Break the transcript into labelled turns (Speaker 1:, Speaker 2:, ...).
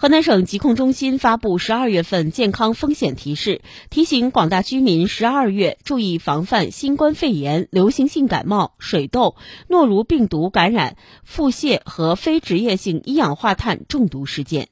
Speaker 1: 河南省疾控中心发布十二月份健康风险提示提醒广大居民十二月注意防范新冠肺炎流行性感冒水痘诺如病毒感染腹泻和非职业性一氧化碳中毒事件。